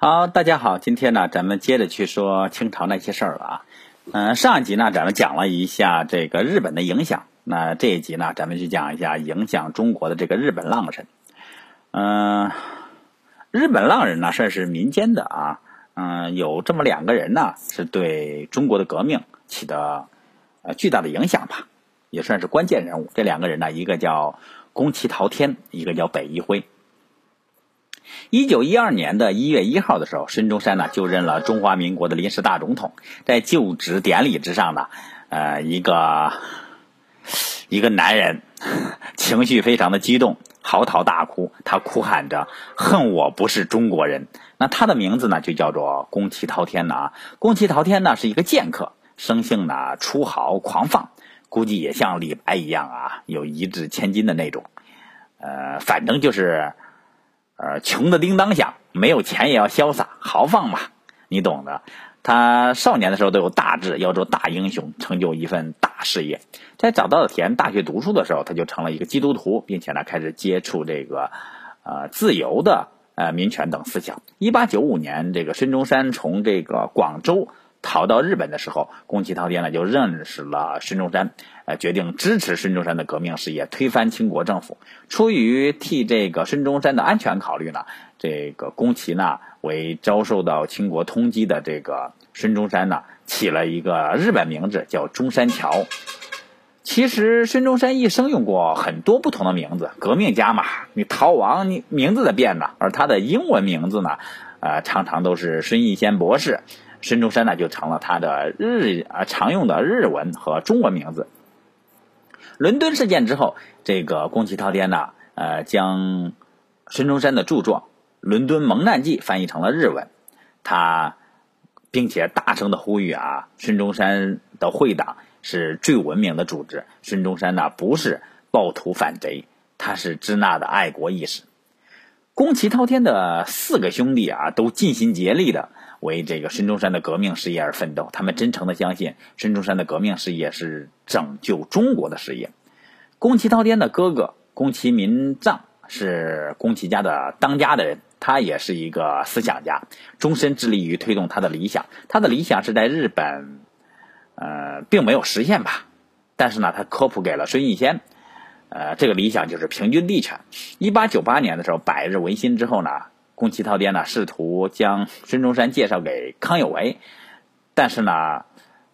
好，大家好，今天呢，咱们接着去说清朝那些事儿了啊。嗯，上一集呢，咱们讲了一下这个日本的影响，那这一集呢，咱们去讲一下影响中国的这个日本浪人。嗯，日本浪人呢，算是民间的啊。嗯，有这么两个人呢，是对中国的革命起的呃巨大的影响吧，也算是关键人物。这两个人呢，一个叫宫崎陶天，一个叫北一辉。一九一二年的一月一号的时候，孙中山呢就任了中华民国的临时大总统。在就职典礼之上呢，呃，一个一个男人 情绪非常的激动，嚎啕大哭，他哭喊着“恨我不是中国人”。那他的名字呢就叫做宫崎滔天呢啊。宫崎滔天呢是一个剑客，生性呢粗豪狂放，估计也像李白一样啊，有一掷千金的那种。呃，反正就是。呃，穷的叮当响，没有钱也要潇洒豪放嘛，你懂的。他少年的时候都有大志，要做大英雄，成就一份大事业。在早稻田大学读书的时候，他就成了一个基督徒，并且呢，开始接触这个呃自由的呃民权等思想。一八九五年，这个孙中山从这个广州。逃到日本的时候，宫崎滔天呢就认识了孙中山，呃，决定支持孙中山的革命事业，推翻清国政府。出于替这个孙中山的安全考虑呢，这个宫崎呢为遭受到清国通缉的这个孙中山呢起了一个日本名字，叫中山桥。其实孙中山一生用过很多不同的名字，革命家嘛，你逃亡你名字的变呢。而他的英文名字呢，呃，常常都是孙逸仙博士。孙中山呢，就成了他的日啊常用的日文和中文名字。伦敦事件之后，这个宫崎滔天呢，呃，将孙中山的著作《伦敦蒙难记》翻译成了日文。他并且大声的呼吁啊，孙中山的会党是最文明的组织。孙中山呢，不是暴徒反贼，他是支那的爱国义士。宫崎滔天的四个兄弟啊，都尽心竭力的。为这个孙中山的革命事业而奋斗，他们真诚的相信孙中山的革命事业是拯救中国的事业。宫崎滔天的哥哥宫崎民藏是宫崎家的当家的人，他也是一个思想家，终身致力于推动他的理想。他的理想是在日本，呃，并没有实现吧，但是呢，他科普给了孙逸仙，呃，这个理想就是平均地权。一八九八年的时候，百日维新之后呢。宫崎滔天呢，试图将孙中山介绍给康有为，但是呢，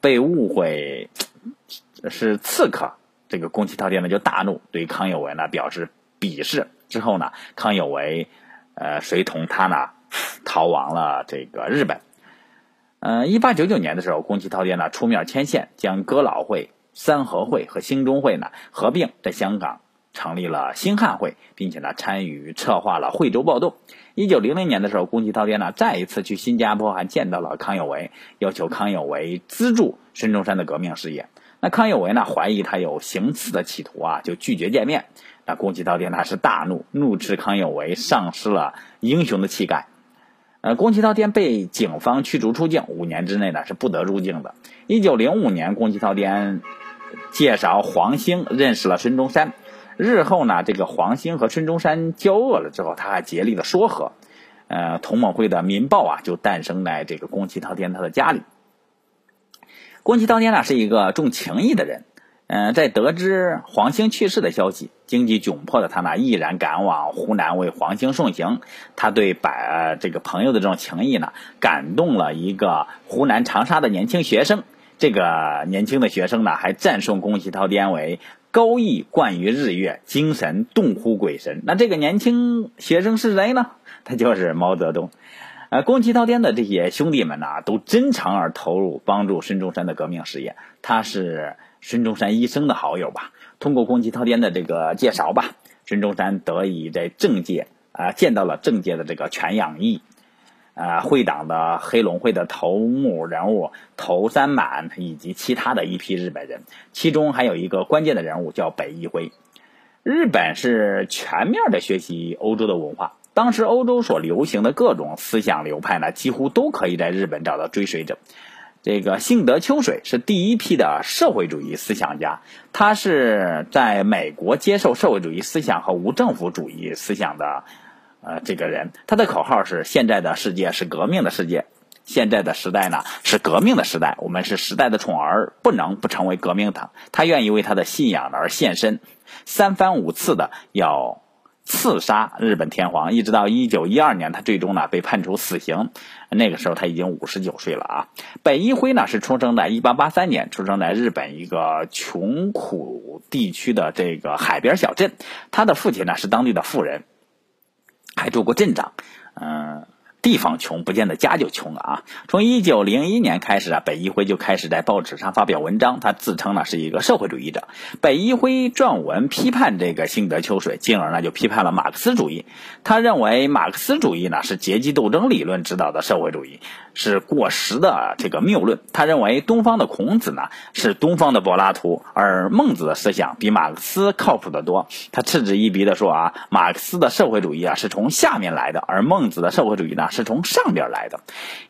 被误会是刺客。这个宫崎滔天呢就大怒，对康有为呢表示鄙视。之后呢，康有为呃随同他呢逃亡了这个日本。嗯，一八九九年的时候，宫崎滔天呢出面牵线，将哥老会、三合会和兴中会呢合并，在香港。成立了新汉会，并且呢参与策划了惠州暴动。一九零零年的时候，宫崎滔天呢再一次去新加坡，还见到了康有为，要求康有为资助孙中山的革命事业。那康有为呢怀疑他有行刺的企图啊，就拒绝见面。那宫崎滔天呢是大怒，怒斥康有为丧失了英雄的气概。呃，宫崎滔天被警方驱逐出境，五年之内呢是不得入境的。一九零五年，宫崎滔天介绍黄兴认识了孙中山。日后呢，这个黄兴和孙中山交恶了之后，他还竭力的说和，呃，同盟会的《民报》啊就诞生在这个宫崎滔天他的家里。宫崎滔天呢是一个重情义的人，嗯，在得知黄兴去世的消息，经济窘迫的他呢毅然赶往湖南为黄兴送行。他对百这个朋友的这种情谊呢，感动了一个湖南长沙的年轻学生。这个年轻的学生呢，还赞颂宫崎滔天为。高义冠于日月，精神动乎鬼神。那这个年轻学生是谁呢？他就是毛泽东。呃，宫崎滔天的这些兄弟们呢，都真诚而投入，帮助孙中山的革命事业。他是孙中山一生的好友吧？通过宫崎滔天的这个介绍吧，孙中山得以在政界啊见到了政界的这个全养义。啊，会党的黑龙会的头目人物头三满以及其他的一批日本人，其中还有一个关键的人物叫北一辉。日本是全面的学习欧洲的文化，当时欧洲所流行的各种思想流派呢，几乎都可以在日本找到追随者。这个幸德秋水是第一批的社会主义思想家，他是在美国接受社会主义思想和无政府主义思想的。呃这个人，他的口号是：现在的世界是革命的世界，现在的时代呢是革命的时代，我们是时代的宠儿，不能不成为革命党。他愿意为他的信仰而献身，三番五次的要。刺杀日本天皇，一直到一九一二年，他最终呢被判处死刑。那个时候他已经五十九岁了啊。本一辉呢是出生在一八八三年，出生在日本一个穷苦地区的这个海边小镇。他的父亲呢是当地的富人，还做过镇长。嗯。地方穷不见得家就穷了啊！从一九零一年开始啊，北一辉就开始在报纸上发表文章，他自称呢是一个社会主义者。北一辉撰文批判这个新德秋水，进而呢就批判了马克思主义。他认为马克思主义呢是阶级斗争理论指导的社会主义，是过时的这个谬论。他认为东方的孔子呢是东方的柏拉图，而孟子的思想比马克思靠谱得多。他嗤之以鼻的说啊，马克思的社会主义啊是从下面来的，而孟子的社会主义呢。是是从上边来的。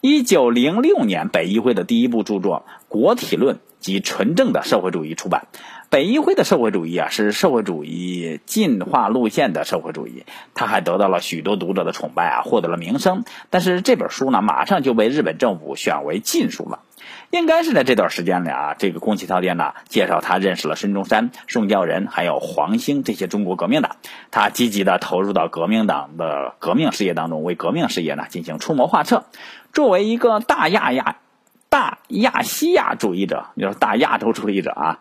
一九零六年，北议会的第一部著作《国体论及纯正的社会主义》出版。北议会的社会主义啊，是社会主义进化路线的社会主义。他还得到了许多读者的崇拜啊，获得了名声。但是这本书呢，马上就被日本政府选为禁书了。应该是在这段时间里啊，这个宫崎涛店呢介绍他认识了孙中山、宋教仁还有黄兴这些中国革命党，他积极的投入到革命党的革命事业当中，为革命事业呢进行出谋划策。作为一个大亚亚、大亚细亚主义者，就是大亚洲主义者啊，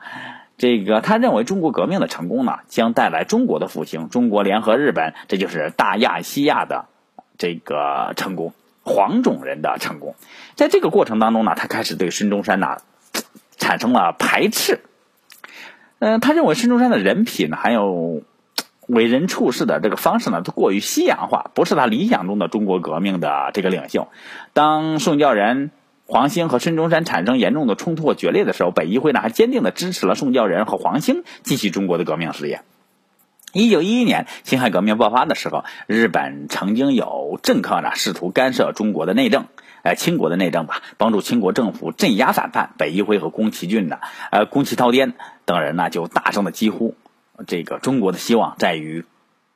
这个他认为中国革命的成功呢将带来中国的复兴，中国联合日本，这就是大亚细亚的这个成功。黄种人的成功，在这个过程当中呢，他开始对孙中山呢 产生了排斥。嗯，他认为孙中山的人品还有 为人处事的这个方式呢，都过于西洋化，不是他理想中的中国革命的这个领袖。当宋教仁、黄兴和孙中山产生严重的冲突和决裂的时候，北议会呢还坚定的支持了宋教仁和黄兴继续中国的革命事业。一九一一年，辛亥革命爆发的时候，日本曾经有政客呢试图干涉中国的内政，呃，清国的内政吧，帮助清国政府镇压反叛。北一辉和宫崎骏呢，呃，宫崎涛颠等人呢就大声的疾呼，这个中国的希望在于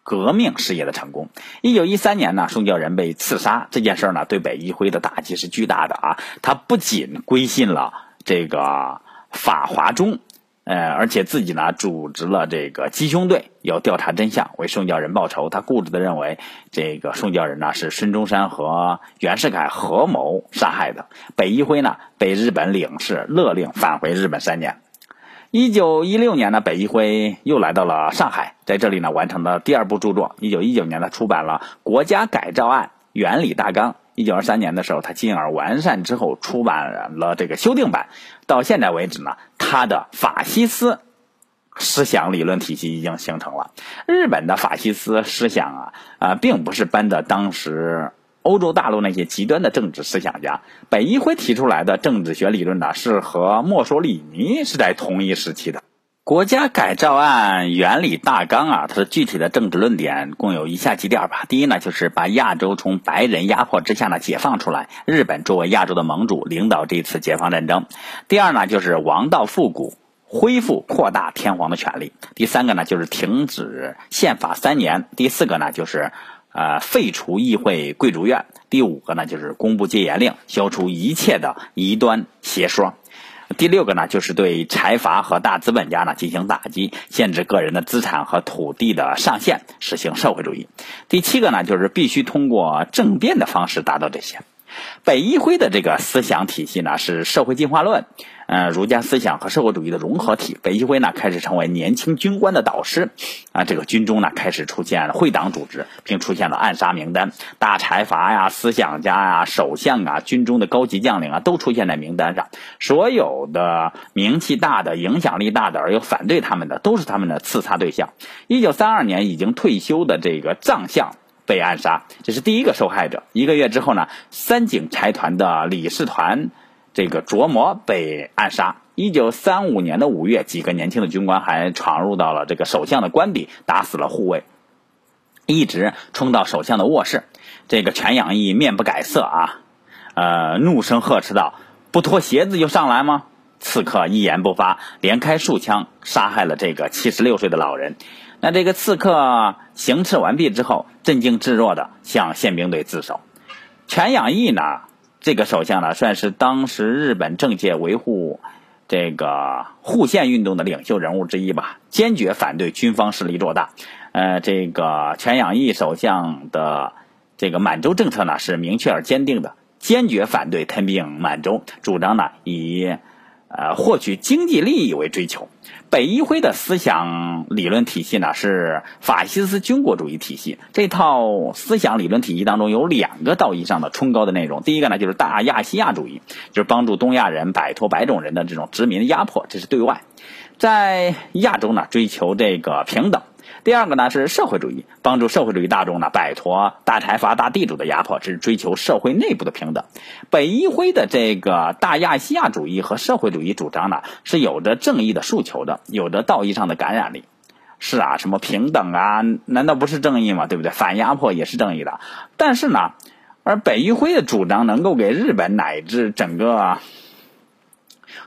革命事业的成功。一九一三年呢，宋教仁被刺杀这件事呢，对北一辉的打击是巨大的啊，他不仅归信了这个法华宗。呃，而且自己呢组织了这个鸡兄队，要调查真相，为宋教仁报仇。他固执的认为，这个宋教仁呢是孙中山和袁世凯合谋杀害的。北一辉呢被日本领事勒令返回日本三年。一九一六年呢，北一辉又来到了上海，在这里呢完成了第二部著作。一九一九年，呢出版了《国家改造案原理大纲》。一九二三年的时候，他进而完善之后出版了这个修订版。到现在为止呢，他的法西斯思想理论体系已经形成了。日本的法西斯思想啊啊，并不是搬的当时欧洲大陆那些极端的政治思想家。北一辉提出来的政治学理论呢，是和墨索里尼是在同一时期的。国家改造案原理大纲啊，它的具体的政治论点共有以下几点吧。第一呢，就是把亚洲从白人压迫之下呢解放出来，日本作为亚洲的盟主，领导这次解放战争。第二呢，就是王道复古，恢复扩大天皇的权利。第三个呢，就是停止宪法三年。第四个呢，就是呃废除议会贵族院。第五个呢，就是公布戒严令，消除一切的异端邪说。第六个呢，就是对财阀和大资本家呢进行打击，限制个人的资产和土地的上限，实行社会主义。第七个呢，就是必须通过政变的方式达到这些。北一辉的这个思想体系呢，是社会进化论。呃，儒家思想和社会主义的融合体，北一辉呢开始成为年轻军官的导师，啊，这个军中呢开始出现了会党组织，并出现了暗杀名单，大财阀呀、思想家呀、首相啊、军中的高级将领啊都出现在名单上，所有的名气大的、影响力大的而又反对他们的，都是他们的刺杀对象。一九三二年已经退休的这个藏相被暗杀，这是第一个受害者。一个月之后呢，三井财团的理事团。这个琢磨被暗杀。一九三五年的五月，几个年轻的军官还闯入到了这个首相的官邸，打死了护卫，一直冲到首相的卧室。这个全养义面不改色啊，呃，怒声呵斥道：“不脱鞋子就上来吗？”刺客一言不发，连开数枪，杀害了这个七十六岁的老人。那这个刺客行刺完毕之后，镇静自若的向宪兵队自首。全养义呢，这个首相呢，算是当时日本政界维护这个护宪运动的领袖人物之一吧，坚决反对军方势力做大。呃，这个全养义首相的这个满洲政策呢，是明确而坚定的，坚决反对吞并满洲，主张呢以。呃，获取经济利益为追求，北一辉的思想理论体系呢是法西斯军国主义体系。这套思想理论体系当中有两个道义上的崇高的内容。第一个呢就是大亚细亚主义，就是帮助东亚人摆脱白种人的这种殖民压迫，这是对外。在亚洲呢追求这个平等。第二个呢是社会主义，帮助社会主义大众呢摆脱大财阀、大地主的压迫，是追求社会内部的平等。北一辉的这个大亚细亚主义和社会主义主张呢，是有着正义的诉求的，有着道义上的感染力。是啊，什么平等啊，难道不是正义吗？对不对？反压迫也是正义的。但是呢，而北一辉的主张能够给日本乃至整个。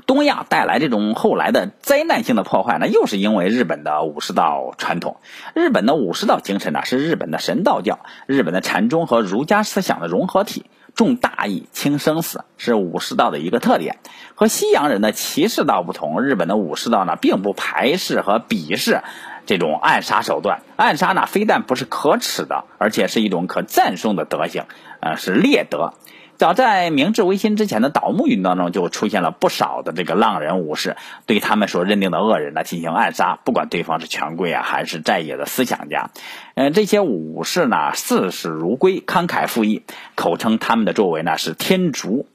东亚带来这种后来的灾难性的破坏呢，又是因为日本的武士道传统。日本的武士道精神呢，是日本的神道教、日本的禅宗和儒家思想的融合体，重大义轻生死，是武士道的一个特点。和西洋人的骑士道不同，日本的武士道呢，并不排斥和鄙视这种暗杀手段。暗杀呢，非但不是可耻的，而且是一种可赞颂的德行，呃，是劣德。早在明治维新之前的倒幕运动当中，就出现了不少的这个浪人武士，对他们所认定的恶人呢进行暗杀，不管对方是权贵啊还是在野的思想家。嗯，这些武士呢视死如归，慷慨赴义，口称他们的作为呢是天竺，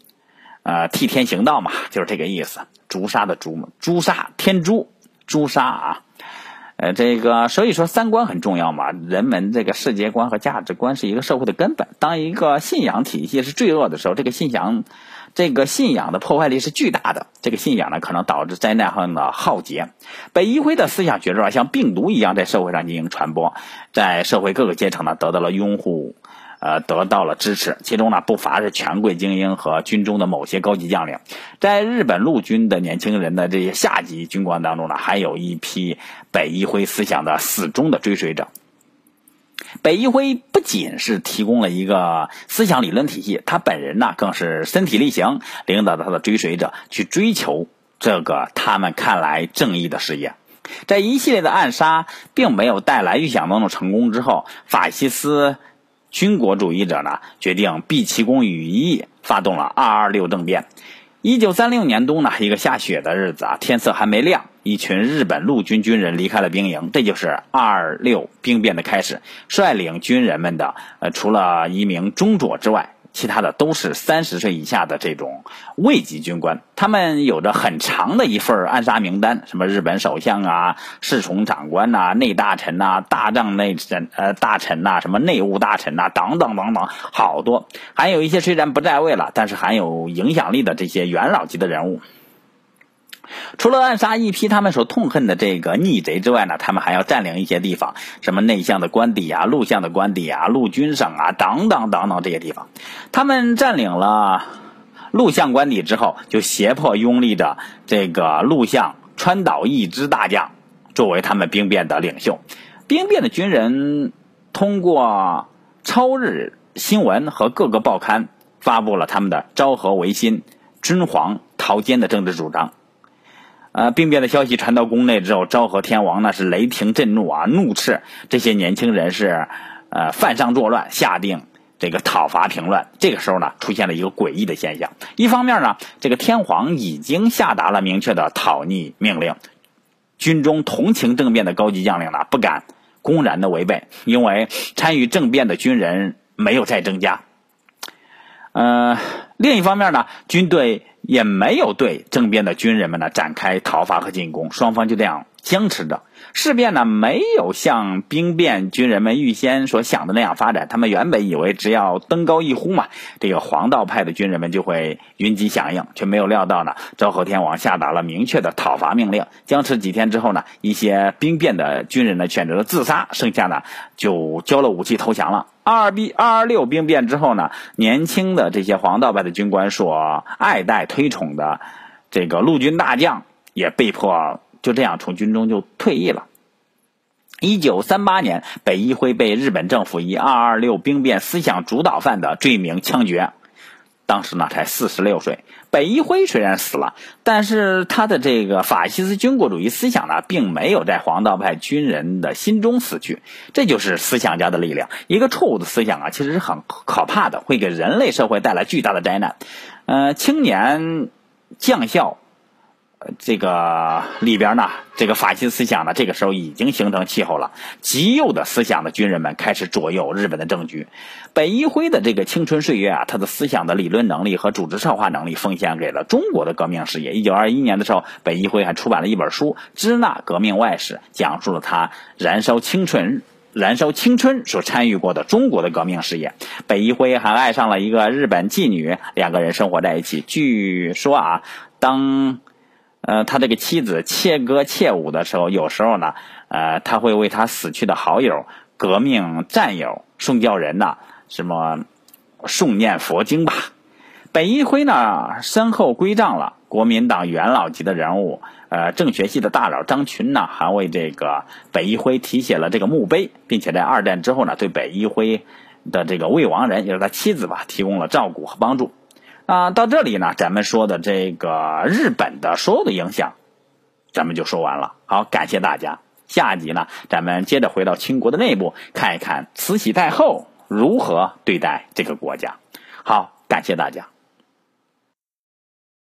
呃，替天行道嘛，就是这个意思。诛杀的诛嘛，诛杀天诛，诛杀啊。呃，这个所以说三观很重要嘛，人们这个世界观和价值观是一个社会的根本。当一个信仰体系是罪恶的时候，这个信仰，这个信仰的破坏力是巨大的。这个信仰呢，可能导致灾难性的浩劫。北一辉的思想觉着啊像病毒一样在社会上进行传播，在社会各个阶层呢得到了拥护。呃，得到了支持，其中呢不乏是权贵精英和军中的某些高级将领。在日本陆军的年轻人的这些下级军官当中呢，还有一批北一辉思想的死忠的追随者。北一辉不仅是提供了一个思想理论体系，他本人呢更是身体力行，领导着他的追随者去追求这个他们看来正义的事业。在一系列的暗杀并没有带来预想当中成功之后，法西斯。军国主义者呢，决定毕其功于一役，发动了二二六政变。一九三六年冬呢，一个下雪的日子啊，天色还没亮，一群日本陆军军人离开了兵营，这就是二二六兵变的开始。率领军人们的，呃，除了一名中佐之外。其他的都是三十岁以下的这种位级军官，他们有着很长的一份暗杀名单，什么日本首相啊、侍从长官呐、内大臣呐、大帐内臣呃大臣呐、什么内务大臣呐等等等等，好多，还有一些虽然不在位了，但是还有影响力的这些元老级的人物。除了暗杀一批他们所痛恨的这个逆贼之外呢，他们还要占领一些地方，什么内向的官邸啊、陆相的官邸啊、陆军省啊等等等等这些地方。他们占领了陆相官邸之后，就胁迫拥立着这个陆相川岛义之大将作为他们兵变的领袖。兵变的军人通过超日新闻和各个报刊发布了他们的昭和维新、尊皇逃奸的政治主张。呃，病变的消息传到宫内之后，昭和天王呢是雷霆震怒啊，怒斥这些年轻人是呃犯上作乱，下定这个讨伐平乱。这个时候呢，出现了一个诡异的现象：一方面呢，这个天皇已经下达了明确的讨逆命令，军中同情政变的高级将领呢不敢公然的违背，因为参与政变的军人没有再增加。呃，另一方面呢，军队。也没有对政变的军人们呢展开讨伐和进攻，双方就这样僵持着。事变呢没有像兵变军人们预先所想的那样发展，他们原本以为只要登高一呼嘛，这个黄道派的军人们就会云集响应，却没有料到呢，昭和天王下达了明确的讨伐命令。僵持几天之后呢，一些兵变的军人呢选择了自杀，剩下呢就交了武器投降了。二 B 二二六兵变之后呢，年轻的这些黄道派的军官所爱戴推崇的这个陆军大将也被迫。就这样从军中就退役了。一九三八年，北一辉被日本政府以二二六兵变思想主导犯的罪名枪决。当时呢才四十六岁，北一辉虽然死了，但是他的这个法西斯军国主义思想呢，并没有在黄道派军人的心中死去。这就是思想家的力量。一个错误的思想啊，其实是很可怕的，会给人类社会带来巨大的灾难。呃，青年将校。这个里边呢，这个法西思想呢，这个时候已经形成气候了。极右的思想的军人们开始左右日本的政局。北一辉的这个青春岁月啊，他的思想的理论能力和组织策划能力奉献给了中国的革命事业。一九二一年的时候，北一辉还出版了一本书《支那革命外史》，讲述了他燃烧青春、燃烧青春所参与过的中国的革命事业。北一辉还爱上了一个日本妓女，两个人生活在一起。据说啊，当呃，他这个妻子切歌切舞的时候，有时候呢，呃，他会为他死去的好友、革命战友宋教仁呐，什么诵念佛经吧。北一辉呢，身后归葬了国民党元老级的人物，呃，政学系的大佬张群呢，还为这个北一辉题写了这个墓碑，并且在二战之后呢，对北一辉的这个未亡人，也是他妻子吧，提供了照顾和帮助。啊，到这里呢，咱们说的这个日本的所有的影响，咱们就说完了。好，感谢大家。下集呢，咱们接着回到清国的内部，看一看慈禧太后如何对待这个国家。好，感谢大家。